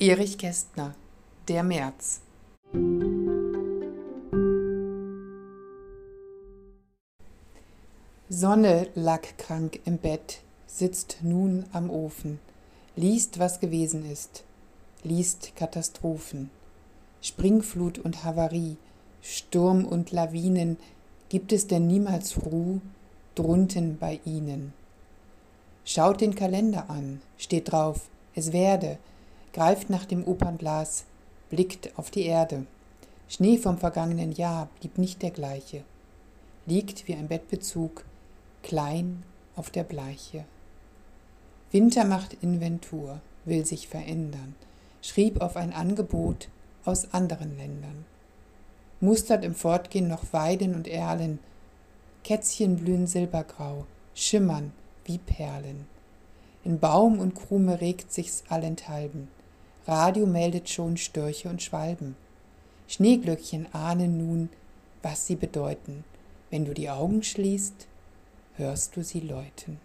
Erich Kästner Der März Sonne lag krank im Bett, sitzt nun am Ofen, liest, was gewesen ist, liest Katastrophen. Springflut und Havarie, Sturm und Lawinen, gibt es denn niemals Ruh drunten bei ihnen? Schaut den Kalender an, steht drauf, es werde, greift nach dem Opernglas, blickt auf die Erde. Schnee vom vergangenen Jahr blieb nicht der gleiche, liegt wie ein Bettbezug, klein auf der Bleiche. Winter macht Inventur, will sich verändern, schrieb auf ein Angebot aus anderen Ländern. Mustert im Fortgehen noch Weiden und Erlen, Kätzchen blühen silbergrau, schimmern wie Perlen. In Baum und Krume regt sich's allenthalben, Radio meldet schon Störche und Schwalben. Schneeglöckchen ahnen nun, was sie bedeuten. Wenn du die Augen schließt, hörst du sie läuten.